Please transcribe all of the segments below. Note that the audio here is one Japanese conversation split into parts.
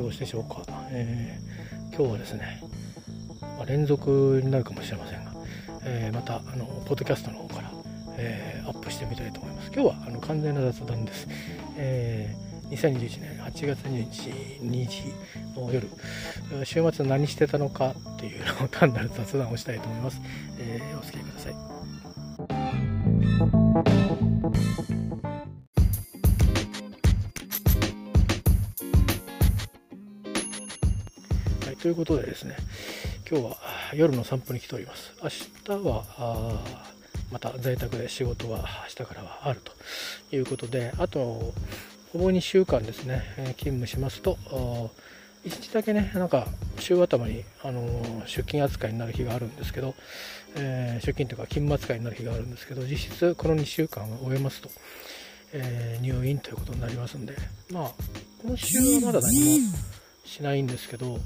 過ごしでしょうか、えー、今日はですね、まあ、連続になるかもしれませんが、えー、またあのポッドキャストの方から、えー、アップしてみたいと思います。今日はあの完全な雑談です、え、2021年8月2日2時の夜週末何してたのかっていうのを単なる雑談をしたいと思います、え、お付き合いください。ということでですね、今日は夜の散歩に来ております。明日は、また在宅で仕事は明日からはあるということで、あと、ほぼ2週間ですね、勤務しますと、1日だけね、なんか週頭に、あの出勤扱いになる日があるんですけど、えー、出勤というか勤務扱いになる日があるんですけど、実質この2週間を終えますと、えー、入院ということになりますんで、まあ、今週はまだ何もしないんですけど、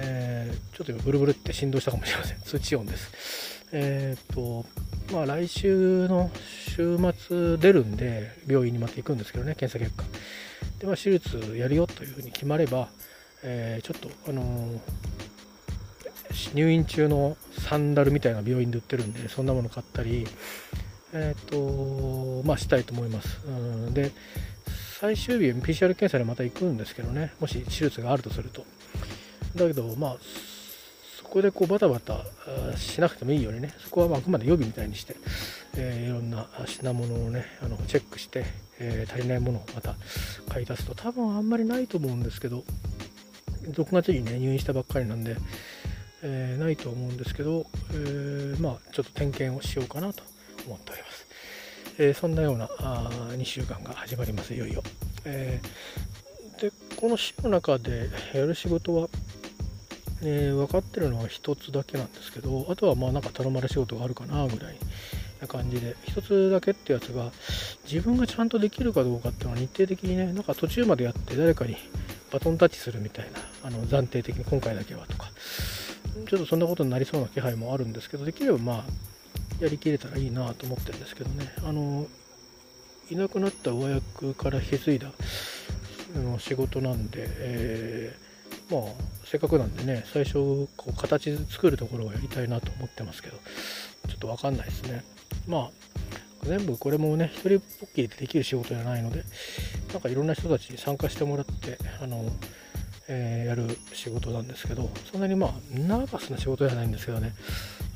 えー、ちょっと今ブルブルって振動したかもしれません。通知音です。えっ、とまあ来週の週末出るんで病院にまた行くんですけどね検査結果。でまあ手術やるよというふうに決まれば、えー、ちょっとあのー、入院中のサンダルみたいな病院で売ってるんでそんなもの買ったりえっ、とまあしたいと思います、うん、で最終日 PCR 検査でまた行くんですけどね。もし手術があるとすると。だけどまあそこでこうバタバタしなくてもいいようにねそこはまあくまで予備みたいにして、えー、いろんな品物をねあのチェックして、えー、足りないものをまた買い足すと多分あんまりないと思うんですけど6月にね入院したばっかりなんで、えー、ないと思うんですけど、えー、まあちょっと点検をしようかなと思っております、えそんなようなあ2週間が始まりますいよいよ、えでこの週の中でやる仕事はえ、分かってるのは1つだけなんですけどあとはまあなんか頼まれ仕事があるかなぐらいな感じで1つだけってやつが自分がちゃんとできるかどうかっていうのは日程的にねなんか途中までやって誰かにバトンタッチするみたいなあの暫定的に今回だけはとかちょっとそんなことになりそうな気配もあるんですけどできればまあやりきれたらいいなと思ってるんですけどね。あのいなくなった上役から引き継いだあの仕事なんで、えーまあせっかくなんでね最初こう形作るところをやりたいなと思ってますけどちょっと分かんないですね。まあ全部これもね一人ぽっきりでできる仕事じゃないのでなんかいろんな人たちに参加してもらってあの、えー、やる仕事なんですけどそんなにまあナーバスな仕事じゃないんですけどね。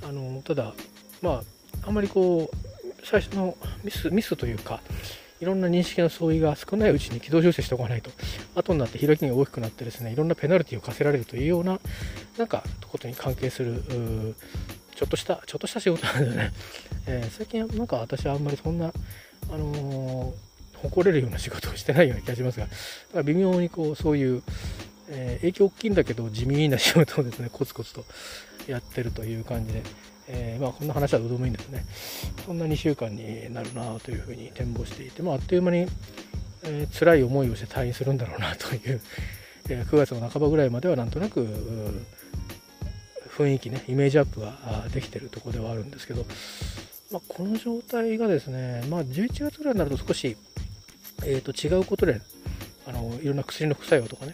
あのただまああんまりこう最初のミスミスというかいろんな認識の相違が少ないうちに軌道修正しておかないと、後になって開きが大きくなってですね、いろんなペナルティを課せられるというような、なんか、ことに関係する、ちょっとした、ちょっとした仕事なんでね、えー、最近なんか私はあんまりそんな、あのー、誇れるような仕事をしてないような気がしますが、だから微妙にこう、そういう、えー、影響大きいんだけど地味な仕事をですね、コツコツとやってるという感じで、えー、まあ、こんな話はどうでもいいんですね。そんな2週間になるなというふうに展望していて、まあ、あっという間に、えー、辛い思いをして退院するんだろうなという、えー、9月の半ばぐらいまではなんとなく雰囲気ね、イメージアップができてるところではあるんですけど、まあ、この状態がですね、まあ、11月ぐらいになると少し、えー、と違うことであのいろんな薬の副作用とかね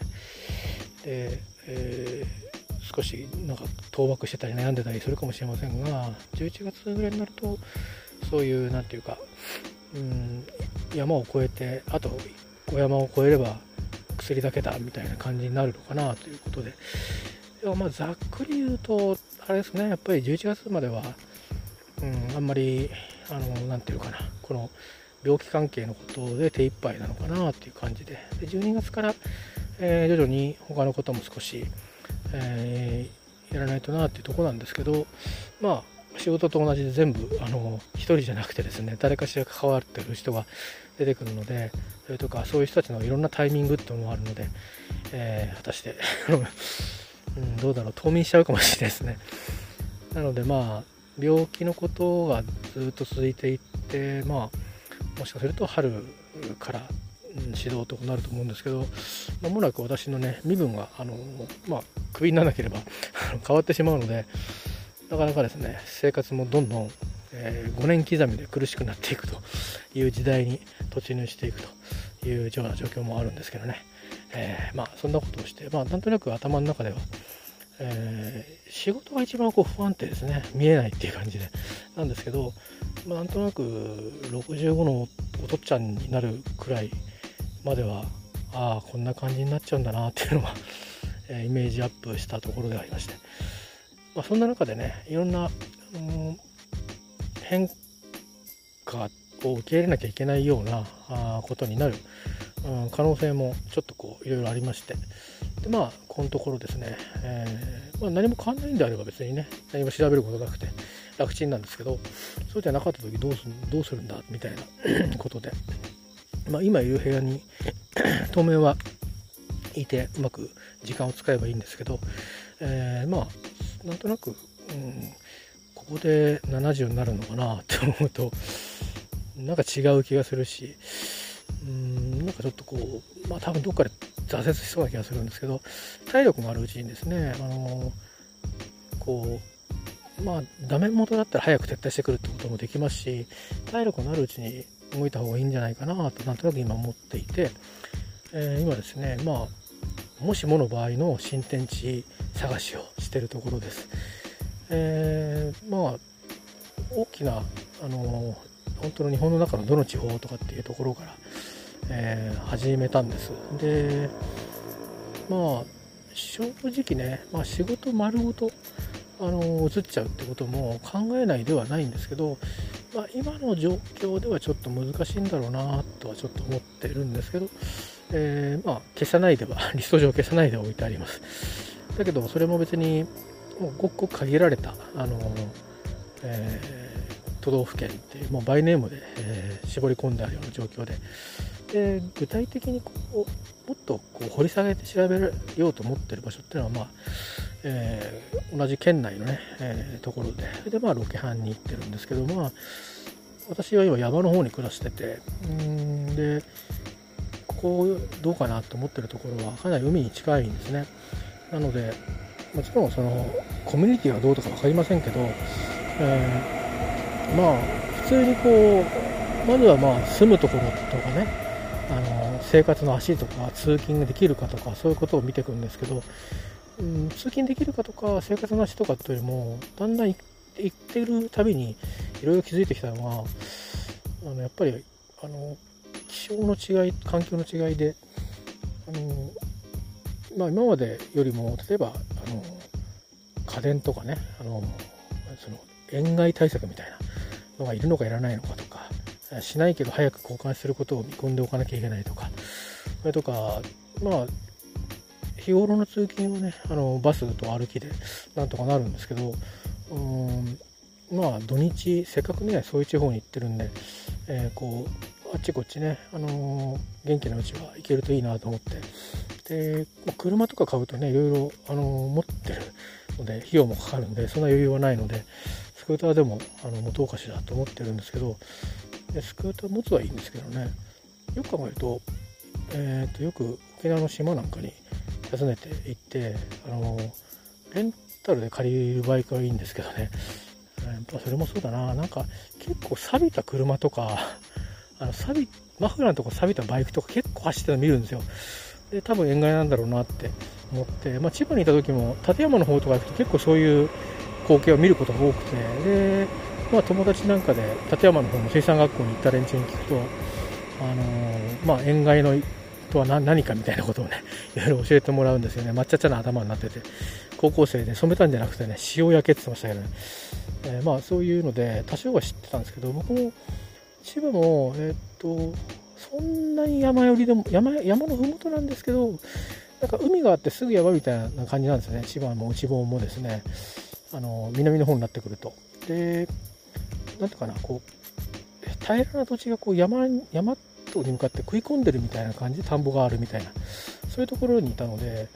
で、えー少しなんか倒幕してたり悩んでたりするかもしれませんが11月ぐらいになるとそういう何て言うかうん山を越えてあと小山を越えれば薬だけだみたいな感じになるのかなということで。でもまあざっくり言うとあれですねやっぱり11月までは、うん、あんまりあの何て言うかなこの病気関係のことで手一杯なのかなっていう感じで。で12月から、えー、徐々に他のことも少しえー、やらないとなっていうとこなんですけどまあ仕事と同じで全部あの1人じゃなくてですね誰かしら関わってる人が出てくるのでそれとかそういう人たちのいろんなタイミングっていうのもあるので、えー、果たして うん、どうだろう冬眠しちゃうかもしれないですね。なのでまあ病気のことがずっと続いていってまあもしかすると春から指導とかなると思うんですけどまもなく私のね身分があの、まあ、クビにならなければ 変わってしまうのでなかなかですね生活もどんどん、えー、5年刻みで苦しくなっていくという時代に突入していくというような状況もあるんですけどね、えー、まあそんなことをして、まあ、なんとなく頭の中では、えー、仕事が一番こう不安定ですね。見えないっていう感じで。なんですけど、まあ、なんとなく65のお父っちゃんになるくらいまではああこんな感じになっちゃうんだなっていうのが、え、イメージアップしたところでありまして、まあ、そんな中でねいろんな、うん、変化を受け入れなきゃいけないようなあことになる、うん、可能性もちょっとこういろいろありまして。でまあこのところですね、えー、まあ、何も変わんないんであれば別にね何も調べることなくて楽ちんなんですけどそうじゃなかった時どうすどうするんだみたいな ことで、まあ、今いる部屋に 当面はいてうまく時間を使えばいいんですけど、えー、まあなんとなく、うん、ここで70になるのかなって思うとなんか違う気がするしうんなんかちょっとこうまあ多分どっかで挫折しそうな気がするんですけど体力があるうちにですねあのこうまあダメ元だったら早く撤退してくるってこともできますし体力のあるうちに動いた方がいいんじゃないかなとなんとなく今思っていて、えー、今ですねまあもしもの場合の新天地探しをしてるところです。えー、まあ大きなあの本当の日本の中のどの地方とかっていうところから、えー、始めたんですでまあ正直ね、まあ、仕事丸ごとあの移っちゃうってことも考えないではないんですけど、まあ、今の状況ではちょっと難しいんだろうなとはちょっと思ってるんですけど、えー、まあ、消さないでは リスト上消さないで置いてあります。だけどそれも別にもうごくごく限られたあの、えー都道府県っていうもうバイネームで、えー、絞り込んであるような状況でで具体的にこうもっとこう掘り下げて調べようと思ってる場所っていうのは、まあえー、同じ県内のね、えー、ところでで、まあ、ロケハンに行ってるんですけど、まあ、私は今山の方に暮らしててうんでここどうかなと思ってるところはかなり海に近いんですね。なのでもちろんそのコミュニティはどうとか分かりませんけど、えーまあ普通にこうまずはまあ住むところとかねあの生活の足とか通勤できるかとかそういうことを見ていくんですけど、うん、通勤できるかとか生活の足とかっていうよりもだんだん行ってるたびにいろいろ気づいてきたのはあのやっぱりあの気象の違い環境の違いであの、まあ、今までよりも例えばあの家電とかねあのその塩害対策みたいなのがいるのかいらないのかとかしないけど早く交換することを見込んでおかなきゃいけないとかそれとかまあ日頃の通勤はねあのバスと歩きでなんとかなるんですけどうんまあ土日せっかくねそういう地方に行ってるんで、えー、こうあっちこっちね、あのー、元気なうちは行けるといいなと思ってで、車とか買うとねいろいろ、あのー、持ってるので費用もかかるんでそんな余裕はないのでスクーターでもあの持とうかしらと思ってるんですけどスクーター持つはいいんですけどね。よく考えると,、えー、とよく沖縄の島なんかに訪ねて行ってあのレンタルで借りるバイクはいいんですけどね。やっぱそれもそうだな。なんか結構錆びた車とか あの錆びマフラーのとこ錆びたバイクとか結構走ってるの見るんですよ。で多分塩害なんだろうなって思って、まあ、千葉にいた時も館山の方とか行くと結構そういう光景を見ることが多くてで、まあ、友達なんかで館山の方の水産学校に行った連中に聞くと、あのー、まあ、塩害のとは何かみたいなことをねいろいろ教えてもらうんですよね。抹茶茶の頭になってて。高校生で染めたんじゃなくてね塩焼けって言ってましたけどね、えー、まあそういうので多少は知ってたんですけど僕も千葉もえー、っとそんなに山寄りでも山山の麓なんですけどなんか海があってすぐ山みたいな感じなんですよね。千葉も内房もですね。あの南の方になってくると。で何ていうかなこう平らな土地がこう山山とに向かって食い込んでるみたいな感じで田んぼがあるみたいなそういうところにいたので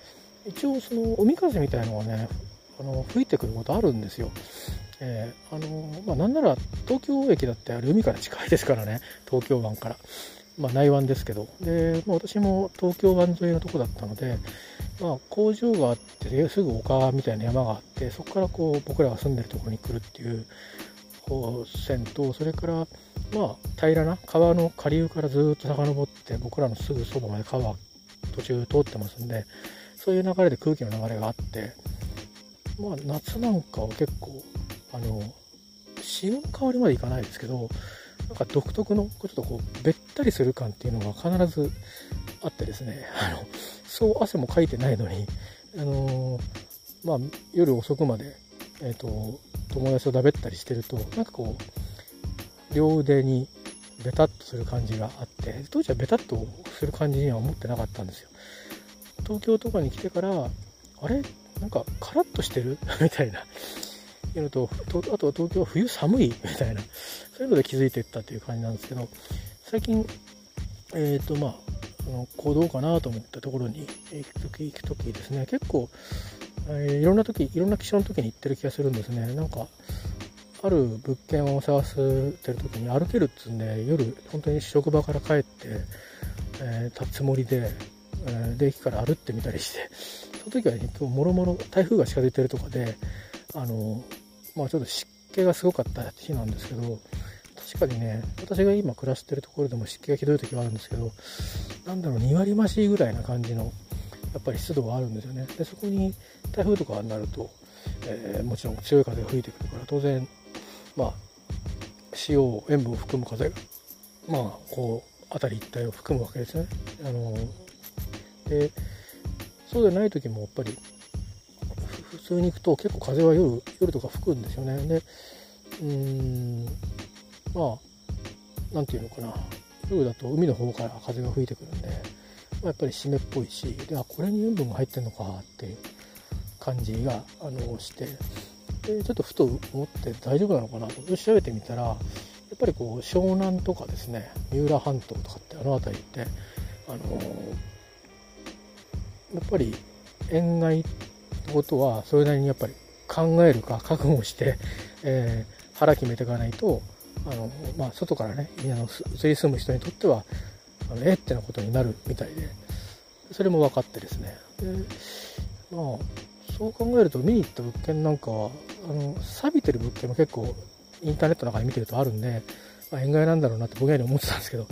一応その海風みたいのがねあの吹いてくることあるんですよ。えー、あのまあ、なんなら東京駅だってあれ海から近いですからね東京湾から。まあ、内湾ですけどで、まあ、私も東京湾沿いのとこだったので、まあ、工場があってすぐ丘みたいな山があってそこからこう僕らが住んでるところに来るっていう線とそれからまあ平らな川の下流からずっと遡って僕らのすぐそばまで川途中通ってますんでそういう流れで空気の流れがあってまあ夏なんかは結構あの潮の香りまでいかないですけどなんか独特のちょっとこうべったりする感っていうのが必ずあってですね あのそう汗もかいてないのにあのまあ夜遅くまでえっ、ー、と友達とだべったりしてるとなんかこう両腕にベタっとする感じがあって当時はベタっとする感じには思ってなかったんですよ。東京とかに来てからあれ？なんかカラッとしてる？みたいな。いうのとあとは東京は冬寒い？みたいな。そういうので気づいていったっていう感じなんですけど最近えっ、ー、とまああの行動かなと思ったところに行く時行く時ですね。結構、えー、いろんな時いろんな気象の時に行ってる気がするんですね。なんかある物件を探してる時に歩けるっつうんで夜本当に職場から帰って、えー、立つつもりで、えー、で駅から歩ってみたりしてその時はね今日もろもろ台風が近づいてるとかであのまあちょっと湿気がすごかった日なんですけど確かにね私が今暮らしてるところでも湿気がひどい時はあるんですけどなんだろう2割増しぐらいな感じのやっぱり湿度があるんですよねでそこに台風とかになると、えー、もちろん強い風が吹いてくるから当然まあ塩塩分を含む風がまあこう辺り一帯を含むわけですよね。あのでそうでない時もやっぱり普通に行くと結構風は夜夜とか吹くんですよね。でうんまあ何て言うのかな夜だと海の方から風が吹いてくるんで、やっぱり湿っぽいしであこれに塩分が入ってんのかっていう感じがあのして。でちょっとふと思って大丈夫なのかなと。調べてみたらやっぱりこう湘南とかですね三浦半島とかってあの辺りってあの、やっぱり塩害ってことはそれなりにやっぱり考えるか覚悟して、えー、腹決めていかないとあの、まあ、外からねあの移り住む人にとってはあのえってなことになるみたいでそれも分かってですね。でまあそう考えると見に行った物件なんかはあの錆びてる物件も結構インターネットの中で見てるとあるんで、まあ、塩害なんだろうなってぼんやり思ってたんですけど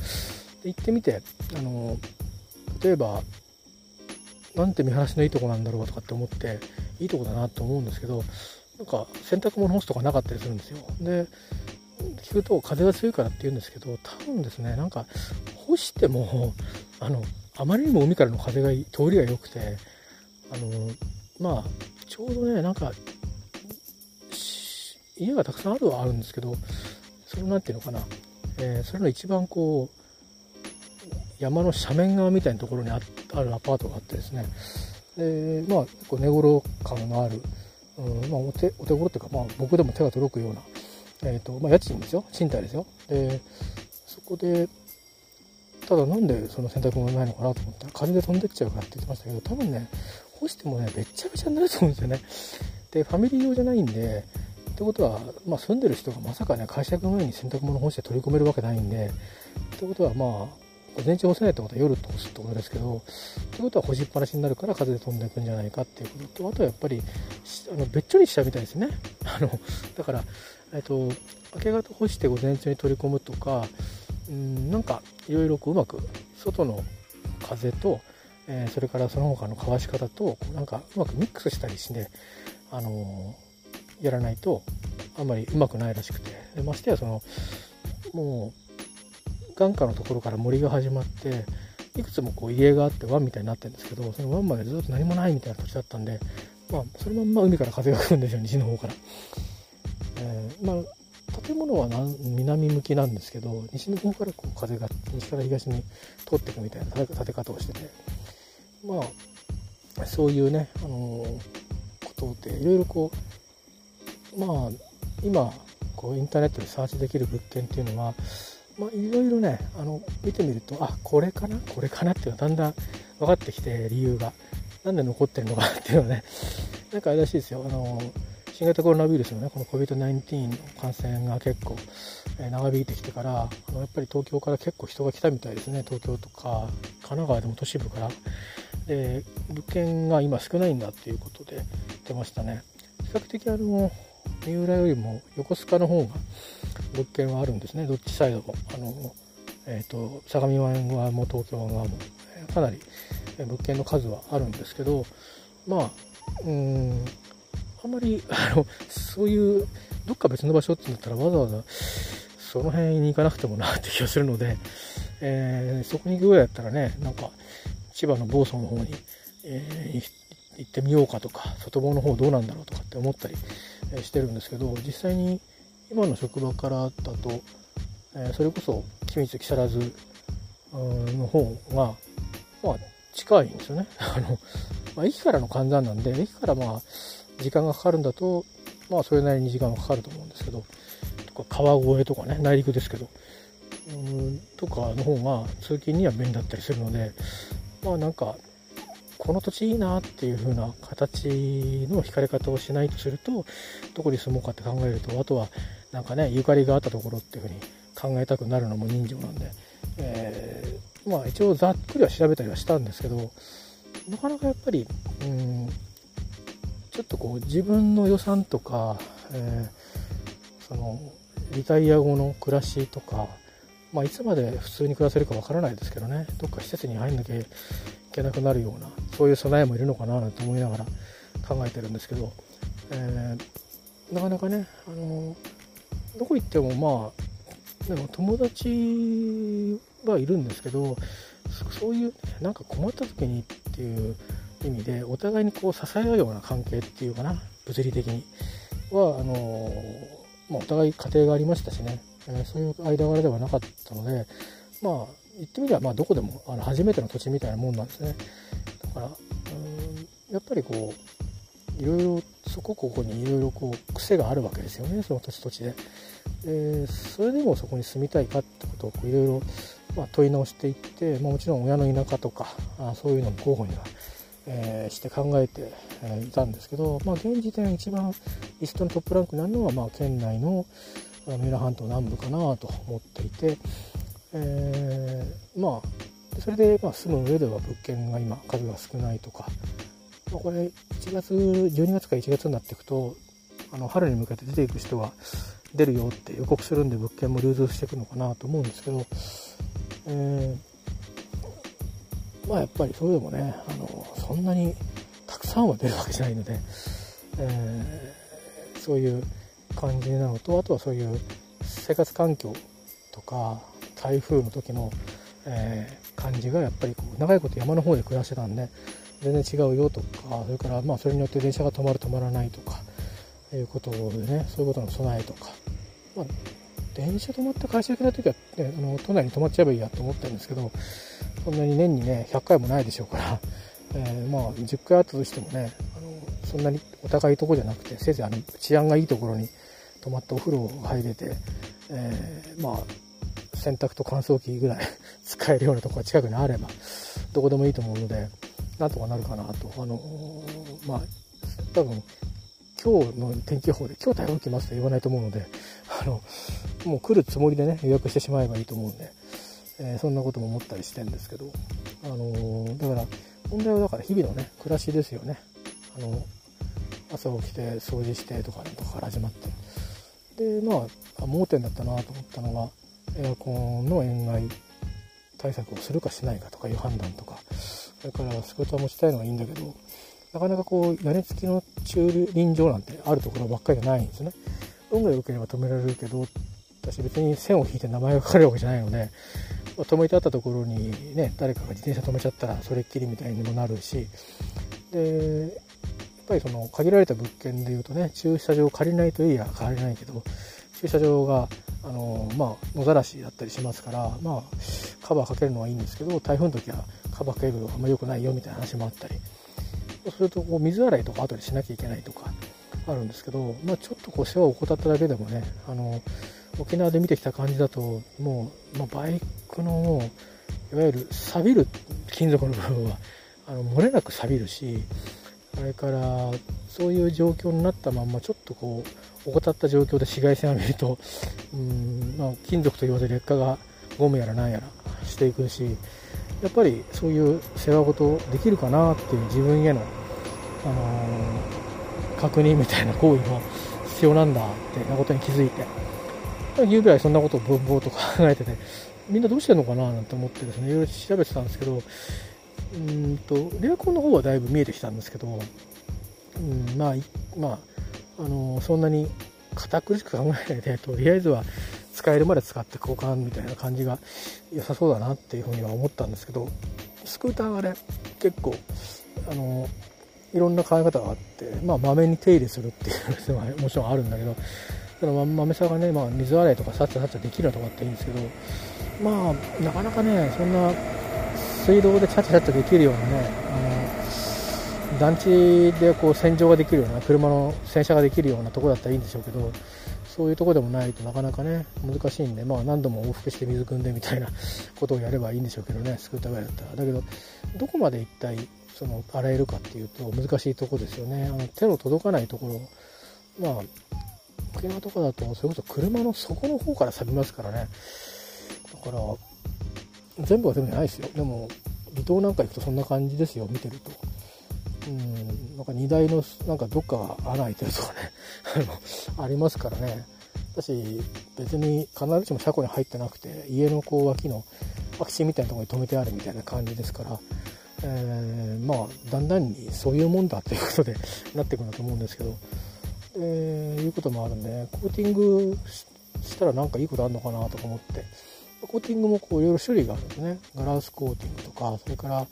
で行ってみてあの例えばなんて見晴らしのいいとこなんだろうとかって思っていいとこだなと思うんですけどなんか洗濯物干すとかなかったりするんですよ。で聞くと風が強いからって言うんですけど多分ですねなんか干してもあのあまりにも海からの風が通りが良くてあのまあちょうどねなんか家がたくさんあるはあるんですけどその何て言うのかな、えー、それの一番こう山の斜面側みたいなところにあるアパートがあってですね。でまあ結構寝頃感のある、うんまあ、お手お手頃っていうか、まあ、僕でも手が届くような、えーとまあ、家賃ですよ。賃貸ですよ。でそこでただなんでその洗濯物ないのかなと思ったら風で飛んでっちゃうからって言ってましたけど多分ね干してもねべっちゃべちゃになると思うんですよね。でファミリー用じゃないんでってことは、まあ、住んでる人がまさかね会社行く前に洗濯物干して取り込めるわけないんでってことはまあ午前中干せないってことは夜干すってことですけどってことは干しっぱなしになるから風で飛んでいくんじゃないかっていうこととあとはやっぱりあのべっちょりしたみたいですね。あのだから、えっと、明け方干して午前中に取り込むとかうんなんかいろいろうまく外の風と、えー、それからその他の乾し方となんかうまくミックスしたりして、あのー、やらないとあんまりうまくないらしくてでましてやそのもう眼下のところから森が始まっていくつもこう家があって湾みたいになってるんですけどその湾までずっと何もないみたいな土地だったんでまあそのまんま海から風が来るんですよ西の方から。えー、まあ建物は南向きなんですけど西の方からこう風が西から東に通っていくみたいな建て方をしてて。まあそういうね、あの、ことでいろいろこうまあ今こうインターネットでサーチできる物件っていうのはまあいろいろねあの見てみるとあこれかな？これかなっていうのがだんだん分かってきて理由が。なんで残ってるのかっていうのはね。なんかあれらしいですよ。あのー新型コロナウイルスのね、この COVID-19 の感染が結構、え長引いてきてから、あのやっぱり東京から結構人が来たみたいですね、東京とか、神奈川でも都市部から。で、物件が今少ないんだっていうことで出ましたね。比較的あの、三浦よりも横須賀の方が物件はあるんですね、どっちサイドも。あの、えっ、ー、と、相模湾側も東京側も、かなり、物件の数はあるんですけどまあうーんあんまりあのそういうどっか別の場所ってなったらわざわざその辺に行かなくてもなって気がするので、えー、そこに行くぐらいだったらねなんか千葉の房総の方に、えー、行ってみようかとか外房の方どうなんだろうとかって思ったりしてるんですけど実際に今の職場からだと、えー、それこそ君津木更津の方が、まあ、近いんですよね。あの、まあ、駅からの換算なんで、駅からまあ、時間がかかるんだと、まあ、それなりに時間がかかると思うんですけど、とか川越とかね、内陸ですけど、うんとかの方が通勤には便利だったりするので、まあなんか、この土地いいなっていう風な形の惹かれ方をしないとすると、どこに住もうかって考えると、あとはなんかね、ゆかりがあったところっていう風に考えたくなるのも人情なんで、えー、まあ一応ざっくりは調べたりはしたんですけど、なかなかやっぱり、うん、ちょっとこう自分の予算とか、えー、そのリタイア後の暮らしとか、まあ、いつまで普通に暮らせるかわからないですけどね。どっか施設に入んなきゃいけなくなるようなそういう備えもいるのかななんて思いながら考えてるんですけど、えー、なかなかね、あのどこ行ってもまあでも友達はいるんですけどそういうなんか困った時にっていう意味でお互いにこう支え合うような関係っていうかな物理的に。はあのまあ、お互い家庭がありましたしね、えー、そういう間柄ではなかったのでまあ言ってみればまあどこでもあの初めての土地みたいなもんなんですね。だからうんやっぱりこういろいろそこここにいろいろこう癖があるわけですよね。その土地土地で。でそれでもそこに住みたいかってことをいろいろ問い直していって、まあ、もちろん親の田舎とかあそういうのも候補にはえー、して考えて、えいたんですけど、まあ、現時点一番リストのトップランクになるのは、まあ、県内の三浦半島南部かなと思っていて、えー、まあそれで、まあ、住む上では物件が今数が少ないとか、まあ、これ1月12月か1月になっていくとあの春に向けて出ていく人は出るよって予告するんで物件も流通していくのかなと思うんですけど、えーまあやっぱりそれでもねあのそんなにたくさんは出るわけじゃないので、えー、そういう感じなのとあとはそういう生活環境とか台風の時の、えー、感じがやっぱりこう長いこと山の方で暮らしてたんで全然違うよとかそれからまあそれによって電車が止まる止まらないとかいうことでねそういうことの備えとか、まあ、電車止まって会社行けない時は、ね、あの都内に泊まっちゃえばいいやと思ってるんですけどそんなに年にね100回もないでしょうから、えー、まあ10回あったとしてもねあのそんなにお高いとこじゃなくてせいぜいあの治安がいいところに泊まってお風呂を入れて、えー、まあ洗濯と乾燥機ぐらい 使えるようなとこが近くにあればどこでもいいと思うのでなんとかなるかなと。あのまあ多分今日の天気予報で今日台風来ますと言わないと思うのであのもう来るつもりでね予約してしまえばいいと思うんで、えー、そんなことも思ったりしてんですけど、あのー、だから問題はだから日々のね暮らしですよね。あの朝起きて掃除してとかとかから始まって。でまあ盲点だったなと思ったのがエアコンの塩害対策をするかしないかとかいう判断とかそれから仕事は持ちたいのはいいんだけどなかなかこう屋根付きの駐輪場なんてあるところばっかりじゃないんですね。運が良ければ止められるけど私別に線を引いて名前が書かれるわけじゃないので、止めてあったところにね誰かが自転車止めちゃったらそれっきりみたいにもなるし。でやっぱりその限られた物件でいうとね駐車場借りないといいや借りないけど駐車場があのまあ野ざらしだったりしますからまあカバーかけるのはいいんですけど台風の時はカバーかけるのあんま良くないよみたいな話もあったり。それとこう水洗いとか後でしなきゃいけないとかあるんですけど、まあ、ちょっとこう世話を怠っただけでもねあの沖縄で見てきた感じだともう、まあ、バイクのいわゆる錆びる金属の部分はあの漏れなく錆びるしそれからそういう状況になったまんまちょっとこう怠った状況で紫外線を浴びるとうん、まあ、金属と言わず劣化がゴムやら何やらしていくしやっぱりそういう世話事できるかなっていう自分への、あのー、確認みたいな行為も必要なんだってなことに気づいて。言うぐらいそんなことをボンボンと考えててみんなどうしてるのかななんて思ってですねいろいろ調べてたんですけどうんとリアコンの方はだいぶ見えてきたんですけど、うん、まあまああのそんなに堅苦しく考えないでとりあえずは使えるまで使って交換みたいな感じが良さそうだなっていうふうには思ったんですけどスクーターがね結構あのいろんな考え方があってまあまめに手入れするっていうのはもちろんあるんだけどそのまめさがね、まあ、水洗いとかさっさっちゃできるとかっていいんですけどまあなかなかねそんな水道でチャチャチャチャできるようなねあの団地でこう洗浄ができるような車の洗車ができるようなとこだったらいいんでしょうけどそういうとこでもないとなかなかね難しいんで、まあ、何度も往復して水汲んでみたいなことをやればいいんでしょうけどねスクーターぐらいだったら。だけどどこまで一体その洗えるかっていうと難しいとこですよね。あの手の届かないところまあ沖縄とかだとそれこそ車の底の方から錆びますからね。だから全部は全部じゃないですよ。でも離島なんか行くとそんな感じですよ見てると。うんなんか荷台のなんかどっかが穴開いてるとかね。ありますからね。私別に必ずしも車庫に入ってなくて家のこう脇の空き地みたいなとこに止めてあるみたいな感じですから、えー、まあだんだんにそういうもんだということでなっていくんだと思うんですけど、えー、いうこともあるんで、コーティングしたらなんかいいことあるのかなとか思って。コーティングもこういろいろ種類があるんですね。ガラスコーティングとかそれから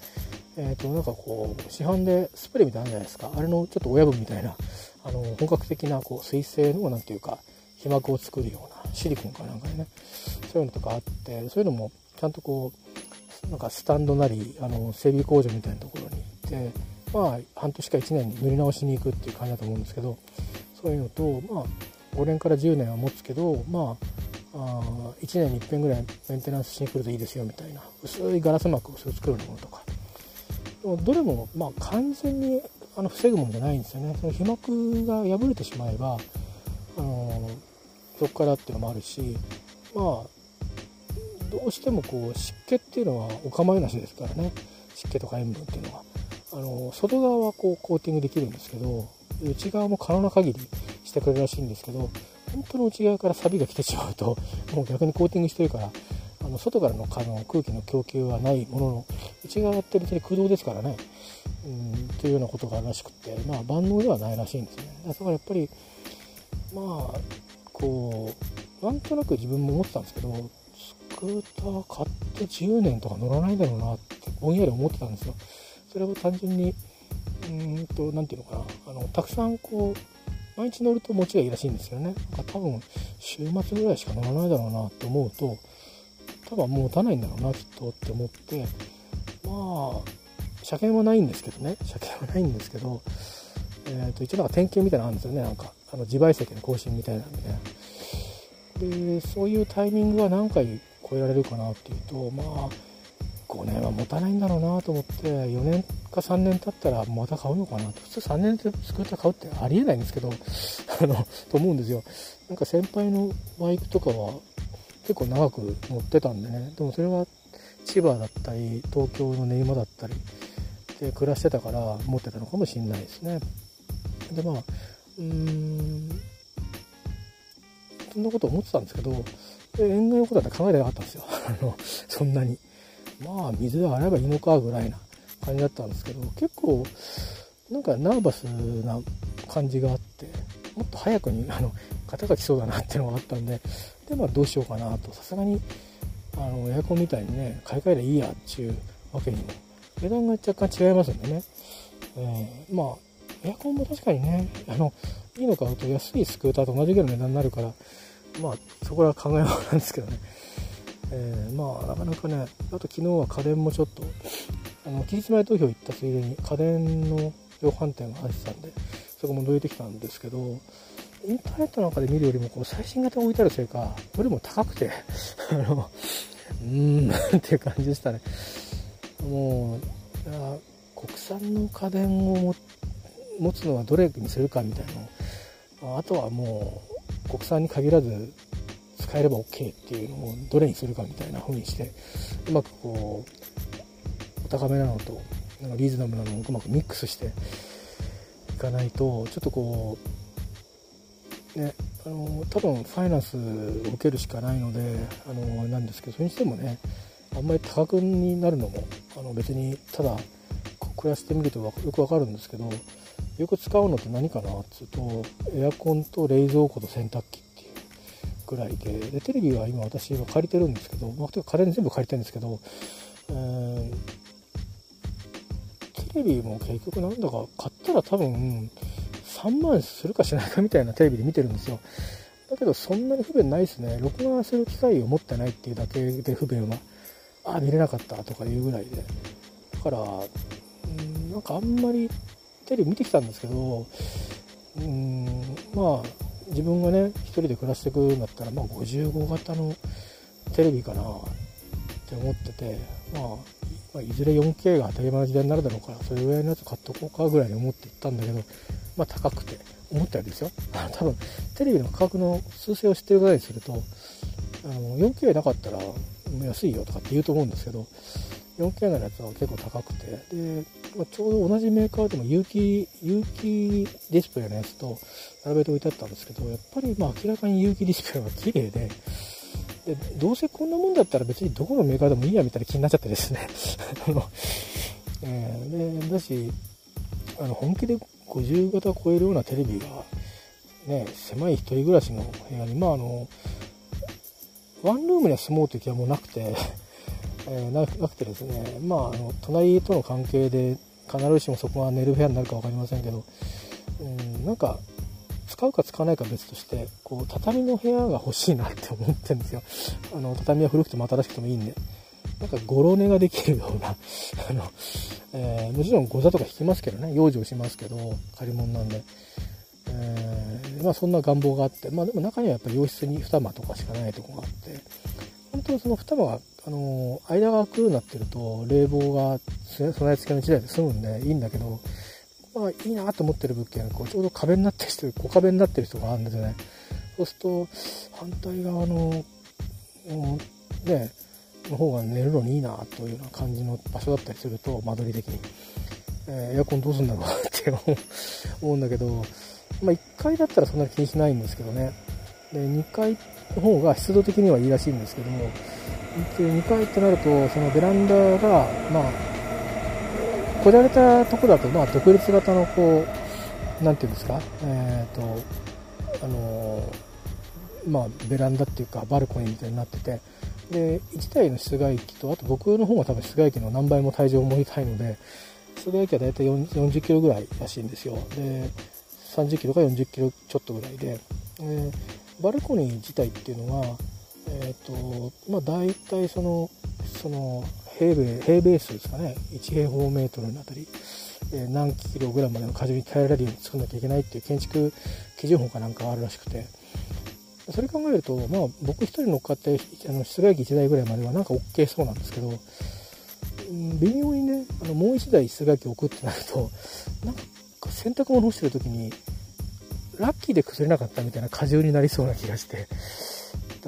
えーと、なんかこう市販でスプレーみたいなのじゃないですか。あれのちょっと親分みたいなあの本格的なこう水性の何ていうか皮膜を作るようなシリコンかなんかでね。そういうのとかあってそういうのもちゃんとこうなんかスタンドなりあの整備工場みたいなところに行ってまあ半年か1年塗り直しに行くっていう感じだと思うんですけどそういうのとまあ5年から10年は持つけどまああ1年に1遍ぐらいメンテナンスしに来るといいですよみたいな薄いガラス膜をそれ作るものとか。どれもまあ完全にあの防ぐものじゃないんですよね。その皮膜が破れてしまえばあのそこからっていうのもあるしまあどうしてもこう湿気っていうのはお構いなしですからね。湿気とか塩分っていうのは。あの外側はこうコーティングできるんですけど内側も可能な限りしてくれるらしいんですけど本当の内側からサビが来てしまうともう逆にコーティングしてるからあの外からのの空気の供給はないものの内側って別に空洞ですからね、うん、というようなことがらしくて、まあ、万能ではないらしいんですね。だからやっぱりまあこうなんとなく自分も思ってたんですけどスクーター買って10年とか乗らないだろうなってぼんやり思ってたんですよ。それを単純にうんと何て言うのかな。あのたくさんこう毎日乗ると持ちがいいらしいんですよね。多分週末ぐらいしか乗らないだろうなって思うと多分もう持たないんだろうなきっとって思ってまあ車検はないんですけどね。車検はないんですけど、えー、と一応なんか点検みたいなのあるんですよね。なんかあの自賠責の更新みたいなみたいな。でそういうタイミングは何回超えられるかなっていうとまあ5年は持たないんだろうなと思って4年か3年経ったらまた買うのかなと。普通3年でスクーター買うってありえないんですけど あのと思うんですよ。なんか先輩のバイクとかは結構長く乗ってたんでね。でもそれは千葉だったり東京の練馬だったりで暮らしてたから持ってたのかもしんないですね。でまあうーんそんなこと思ってたんですけど縁外のことは考えてなかったんですよ。あのそんなに。まあ水で洗えばいいのかぐらいな感じだったんですけど結構なんかナーバスな感じがあってもっと早くにあの型が来そうだなっていうのがあったんででまあどうしようかなと。さすがにあのエアコンみたいにね買い替えりゃいいやっちゅうわけにも値段が若干違いますんでね、えー、まあエアコンも確かにねあのいいの買うと安いスクーターと同じぐらいの値段になるからまあそこは考え物なんですけどね、えー、まあなかなかねあと昨日は家電もちょっとあの期日前投票行ったついでに家電の量販店が入ってたんでそこも覗いてきたんですけどインターネットなんかで見るよりもこう最新型が置いてあるせいかどれも高くて あのうーん っていう感じでしたね。もう国産の家電を持つのはどれにするかみたいなあとはもう国産に限らず使えれば OK っていうのをどれにするかみたいな風にしてうまくこうお高めなのとなんかリーズナブルなのをうまくミックスしていかないとちょっとこうね、あの多分ファイナンスを受けるしかないのであのなんですけどそれにしてもねあんまり多額になるのもあの別にただ暮らしてみるとよくわかるんですけどよく使うのって何かなっつうとエアコンと冷蔵庫と洗濯機っていうぐらいで。でテレビは今私は借りてるんですけど、まあ、家電全部借りてるんですけど、えー、テレビも結局なんだか買ったら多分3万するかしないかみたいなテレビで見てるんですよ。だけどそんなに不便ないですね。録画する機会を持ってないっていうだけで不便は。あ見れなかったとかいうぐらいで。だからうんなんかあんまりテレビ見てきたんですけどうんまあ自分がね一人で暮らしていくんだったら、まあ、55型のテレビかなって思ってて、まあ、まあ、いずれ 4K が当たり前の時代になるだろうからそれぐらいのやつ買っとこうかぐらいに思って行ったんだけど、まあ、高くて思ったよりですよ。あ の多分テレビの価格の数勢を知ってる方にするとあの 4K なかったら安いよとかって言うと思うんですけど 4K のやつは結構高くて。で、まあ、ちょうど同じメーカーでも有機有機ディスプレイのやつと並べて置いてあったんですけどやっぱりまあ明らかに有機ディスプレイは綺麗ででどうせこんなもんだったら別にどこのメーカーでもいいやみたいな気になっちゃってですね。あの、えー、でだしあの本気で50型超えるようなテレビがね狭い一人暮らしの部屋にまああのワンルームには住もうという気はもうなくて。えー、なくてですね、まあ、あの隣との関係で必ずしもそこが寝る部屋になるか分かりませんけど、うん、なんか使うか使わないか別としてこう畳の部屋が欲しいなって思ってるんですよ。あの畳は古くても新しくてもいいんで。なんかゴロ寝ができるような あの、えー、もちろんご座とか引きますけどね。養生しますけど借り物なんで、えー、まあそんな願望があって。まあでも中にはやっぱり洋室に2間とかしかないとこがあって。本当にその2間があの間が空くようになってると冷房が備え付けの1台で済むんでいいんだけど、まあいいなと思ってる物件はこうちょうど壁になってる人、小壁になってる人があるんですよね。そうすると反対側の、ね、の方が寝るのにいいなというような感じの場所だったりすると間取り的に、えー、エアコンどうすんだろうって思うんだけど、まあ、1階だったらそんなに気にしないんですけどねで2階の方が湿度的にはいいらしいんですけどもで2階ってなるとそのベランダがまあこじゃれたとこだとまあ独立型のこう何て言うんですか？えっ、ー、とあのまあベランダっていうかバルコニーみたいになっててで1台の室外機とあと僕の方が多分室外機の何倍も体重を盛りたいので室外機は大体40キロぐらいらしいんですよ。で30キロか40キロちょっとぐらいででバルコニー自体っていうのはえっ、ー、とまあ大体そのその平米平米数ですかね。1平方メートルのあたり、えー、何キログラムまでの荷重に耐えられるように作んなきゃいけないっていう建築基準法かなんかあるらしくて。それ考えるとまあ僕一人乗っかってあの室外機1台ぐらいまではなんか OK そうなんですけど微妙にねあのもう1台室外機置くってなるとなんか洗濯物干してる時にラッキーで崩れなかったみたいな荷重になりそうな気がして。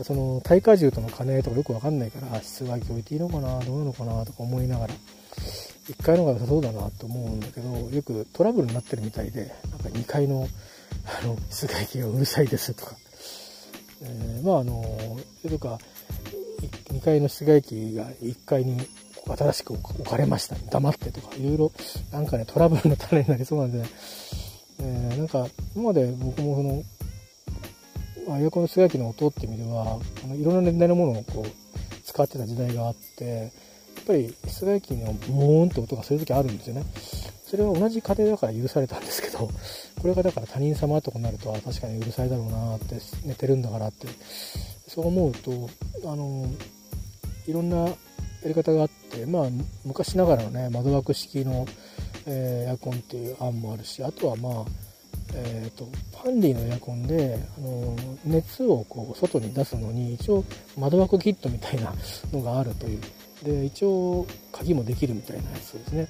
その耐荷重との兼ね合いとかよくわかんないから室外機置いていいのかなどうなのかなとか思いながら1階の方が良さそうだなと思うんだけどよくトラブルになってるみたいでなんか2階のあの室外機がうるさいですとか、えー、まああのそれとか2階の室外機が1階に新しく置かれました。黙ってとかいろいろなんかねトラブルの種になりそうなんで、えー、なんか今まで僕もそのまあ、エアコンの室外機の音って意味ではあのいろんな年代のものをこう使ってた時代があってやっぱり室外機のボーンって音がする時あるんですよね。それは同じ家庭だから許されたんですけどこれがだから他人様とかになると確かにうるさいだろうなって寝てるんだからってそう思うとあのいろんなやり方があってまあ昔ながらのね窓枠式の、えー、エアコンっていう案もあるしあとはまあえーと、ファンディのエアコンで、あの熱をこう外に出すのに一応窓枠キットみたいなのがあるという。で一応鍵もできるみたいなやつですね。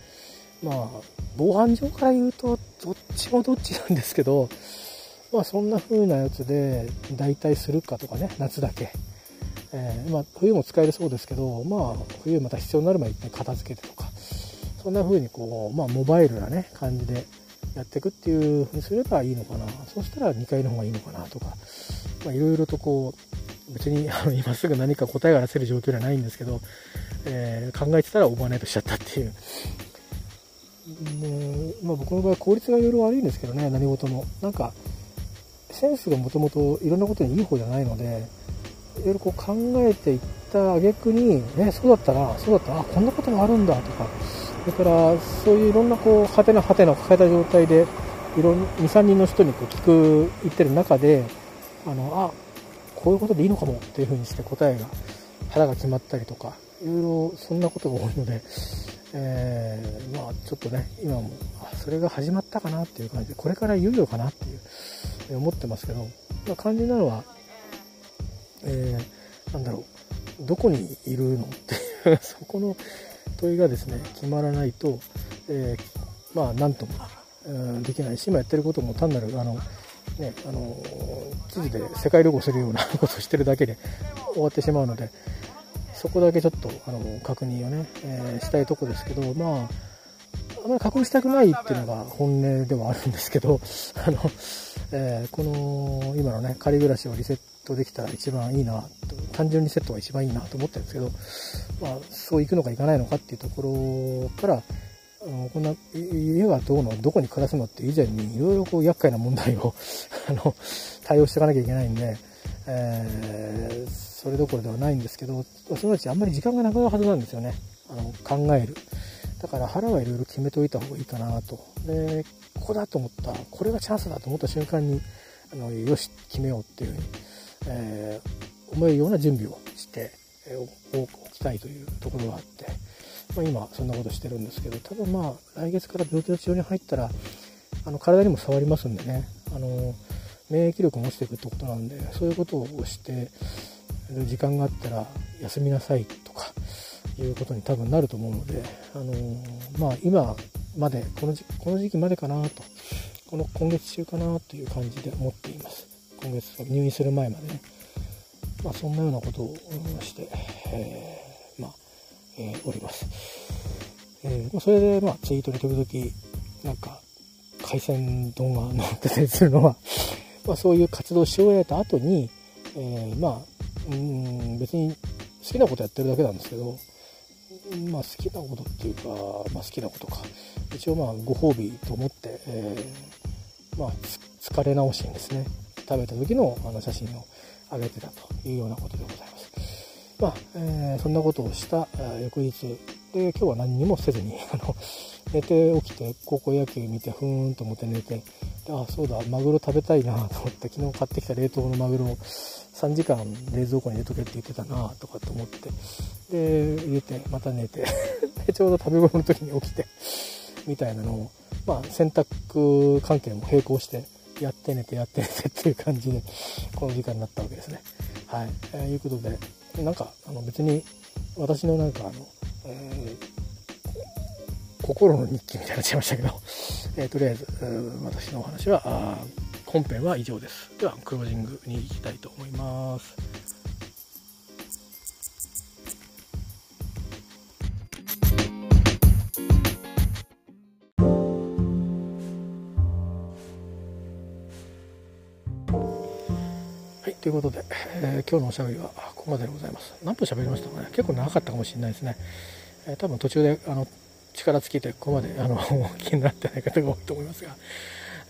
まあ防犯上から言うとどっちもどっちなんですけどまあそんな風なやつで代替するかとかね夏だけ、えー、まあ、冬も使えるそうですけどまあ冬また必要になる前に片付けてとか。そんな風にこうまあモバイルなね感じでやっていくっていうふうにすればいいのかな。そうしたら2階の方がいいのかなとか。いろいろとこう別にあの今すぐ何か答えが出せる状況ではないんですけど、えー、考えてたらオーバーナイトしちゃったっていう。でまあ、僕の場合効率がいろいろ悪いんですけどね何事も。なんかセンスがもともといろんなことにいい方じゃないのでいろいろこう考えていった挙句にえそうだったなそうだったなこんなこともあるんだとか。それからそういういろんなこうはてなはてなを抱えた状態でいろん23人の人にこう聞く言ってる中であのあこういうことでいいのかもっていうふうにして答えが腹が決まったりとかいろいろそんなことが多いので、えー、まあちょっとね今もあそれが始まったかなっていう感じでこれからいよいよかなっていう思ってますけど、まあ、肝心なのは、えー、なんだろうどこにいるのっていうそこの問いがですね決まらないと、えー、まあなんとも、うん、できないし今やってることも単なるあのね、あの記事で世界旅行するようなことをしてるだけで終わってしまうのでそこだけちょっとあの確認をね、えー、したいとこですけどまああまり確認したくないっていうのが本音ではあるんですけどあの、えー、この今のね仮暮らしをリセットできたら一番いいな単純リセットが一番いいなと思ってるんですけど、まあ、そういくのかいかないのかっていうところからあのこんな家がどうのどこに暮らすのって以前にいろいろこう厄介な問題を あの対応していかなきゃいけないんで、えー、それどころではないんですけどそのうちあんまり時間がなくなるはずなんですよね。あの考える。だから腹はいろいろ決めておいた方がいいかなと。でここだと思った。これがチャンスだと思った瞬間にあのよし決めようっていうふうに、えー、思えるような準備をしておきたいというところがあってまあ、今そんなことしてるんですけど多分まあ来月から病気の治療に入ったらあの体にも触りますんでね。あの免疫力も落ちていくってことなんでそういうことをして時間があったら休みなさいとかいうことに多分なると思うので、あのまあ、今までこの時この時期までかなとこの今月中かなという感じで思っています。今月入院する前までね、まあ、そんなようなことをして、えーえー、おります。えー、それで、まあ、ツイートで時々、なんか、海鮮丼が載ってたりするのは まあ、そういう活動し終えた後に、えー、まあ、うん、別に好きなことやってるだけなんですけど、まあ、好きなことっていうか、まあ、好きなことか。一応、まあ、ご褒美と思って、えー、まあ、疲れ直しにですね、食べた時のあの写真を上げてたというようなことでございます。まあ、えー、そんなことをした翌日で今日は何にもせずに あの寝て起きて高校野球見てふーんと思って寝てあそうだマグロ食べたいなと思って昨日買ってきた冷凍のマグロを3時間冷蔵庫に入れとけって言ってたなとかと思ってで入れてまた寝て でちょうど食べ頃の時に起きてみたいなのを、まあ、洗濯関係も並行してやって寝てやって寝てっていう感じでこの時間になったわけですね。はい、えー、いうことでなんかあの別に私のなんかあの、えー、心の日記みたいになっちゃいましたけど、えー、とりあえず私のお話は本編は以上です。ではクロージングに行きたいと思います。ということで、えー、今日のおしゃべりはここまででございます。何分喋りましたかね？結構長かったかもしれないですね。えー、多分途中であの力尽きてここまであの 気になってない方が多いと思いますが、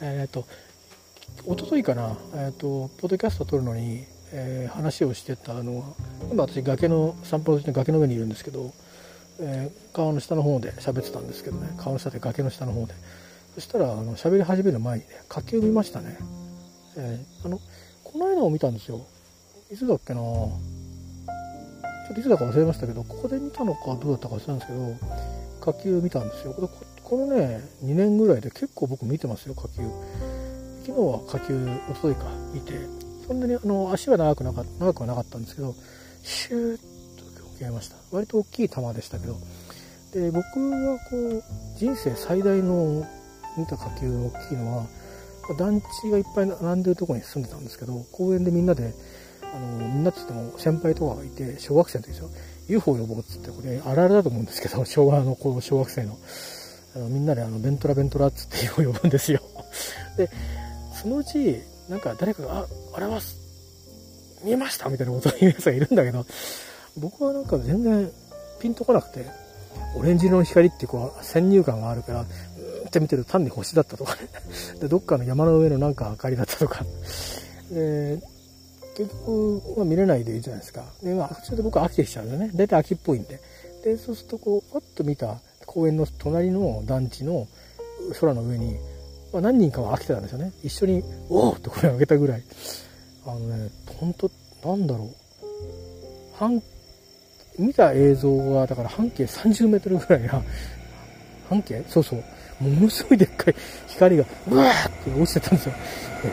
えっ、ー、と、一昨日かな、えっ、と、ポッドキャストを撮るのに、え話をしてたあの、今私崖の、散歩の時に崖の上にいるんですけど、え川の下の方で喋ってたんですけどね、川の下で崖の下の方で。そしたら、あの、喋り始める前にね、火球見ましたね。えあの、この間も見たんですよ。いつだっけなちょっといつだか忘れましたけど、ここで見たのかどうだったか忘れたんですけど、火球見たんですよ。ここのね、2年ぐらいで結構僕見てますよ、火球。昨日は火球、おとといか、見て、そんなにあの足は長くなか長くはなかったんですけど、シューッと受けました。割と大きい球でしたけど、で、僕はこう、人生最大の見た火球大きいのは、団地がいっぱい並んでるとこに住んでたんですけど、公園でみんなで、あの、みんなって言っても先輩とかがいて、小学生の時ですよ。UFO 呼ぼうっつって、これあるあるだと思うんですけど、昭和のこう小学生の、あのみんなであの、ベントラベントラっつって UFO 呼ぶんですよ。で、そのうち、なんか誰かが、あ、あれは、見えました？みたいなことを言う奴がいるんだけど、僕はなんか全然ピンとこなくて、オレンジ色の光ってこう先入観があるから、って見てると単に星だったとかね。で、どっかの山の上のなんか明かりだったとか。で、結局、まあ、見れないでいいじゃないですか。で、まあ、途中で僕は飽きてきちゃうんですよね。大体秋っぽいんで。で、そうするとこう、パッと見た公園の隣の団地の空の上に、まあ、何人かは飽きてたんですよね。一緒に、おおって声を上げたぐらい。あのね、本当なんだろう。半、見た映像が、だから半径30メートルぐらいな、半径？そうそう。ものすごいでっかい光が、うわーって落ちてたんですよ。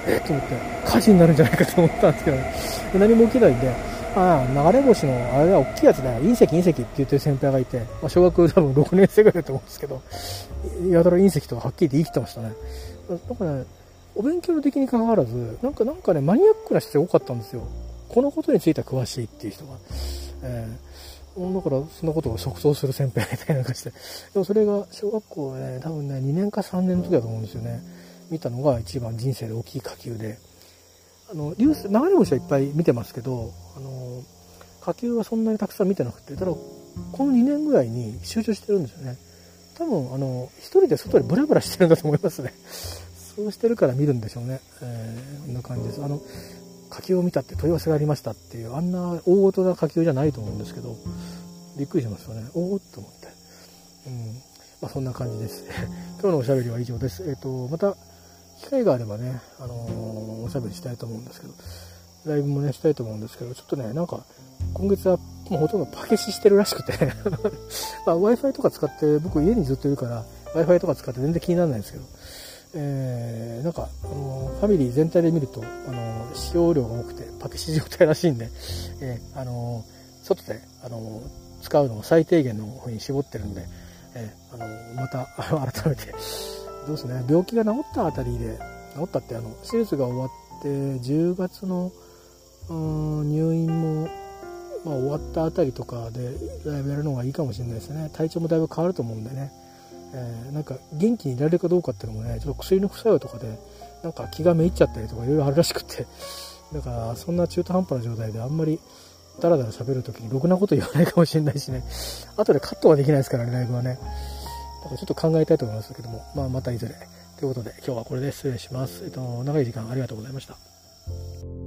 えー、と思って、火事になるんじゃないかと思ったんですけど、ね、何も起きないんで、ああ、流れ星の、あれだ、大きいやつだよ。隕石、隕石って言ってる先輩がいて、まあ、小学多分6年生ぐらいだと思うんですけど、やたら隕石とかはっきり言って生きてましたね。なんかね、お勉強の出来に関わらず、なんかなんかね、マニアックな人多かったんですよ。このことについては詳しいっていう人が。えー、だから、そんなことを即答する先輩みたいな感じで。でもそれが、小学校ね、多分ね、2年か3年の時だと思うんですよね。見たのが一番人生で大きい火球で。あの、流星、流れ星はいっぱい見てますけど、あの、火球はそんなにたくさん見てなくて、ただ、この2年ぐらいに集中してるんですよね。多分、あの、一人で外でブラブラしてるんだと思いますね。そうしてるから見るんでしょうね。えー、こんな感じです。あの、火球を見たって問い合わせがありましたっていう、あんな大ごとな火球じゃないと思うんですけど、びっくりしますよね。おおっと思って。うん。まあ、そんな感じです。今日のおしゃべりは以上です。えっ、ー、と、また、機会があればね、あのー、おしゃべりしたいと思うんですけど、ライブもね、したいと思うんですけど、ちょっとね、なんか、今月はもうほとんどパケシしてるらしくて まあ、Wi-Fi とか使って、僕家にずっといるから、Wi-Fi とか使って全然気にならないんですけど、えー、なんか、あのファミリー全体で見ると、あの使用量が多くて、パケシ状態らしいんで、えー、あの外で、あの使うのを最低限の方に絞ってるんで、えー、あのまた 改めてどうですね、病気が治ったあたりで、治ったって、あの、手術が終わって、10月の、うん入院も、まあ、終わったあたりとかでライブやるのがいいかもしれないですね。体調もだいぶ変わると思うんでね。えー、なんか元気にいられるかどうかっていうのもね、ちょっと薬の副作用とかで、なんか気がめいっちゃったりとかいろいろあるらしくて、だからそんな中途半端な状態であんまりダラダラ喋るときにろくなこと言わないかもしれないしね、後でカットはできないですからね、ライブはね。だからちょっと考えたいと思いますけども、まあ、またいずれ。ということで、今日はこれで失礼します。えっと、長い時間ありがとうございました。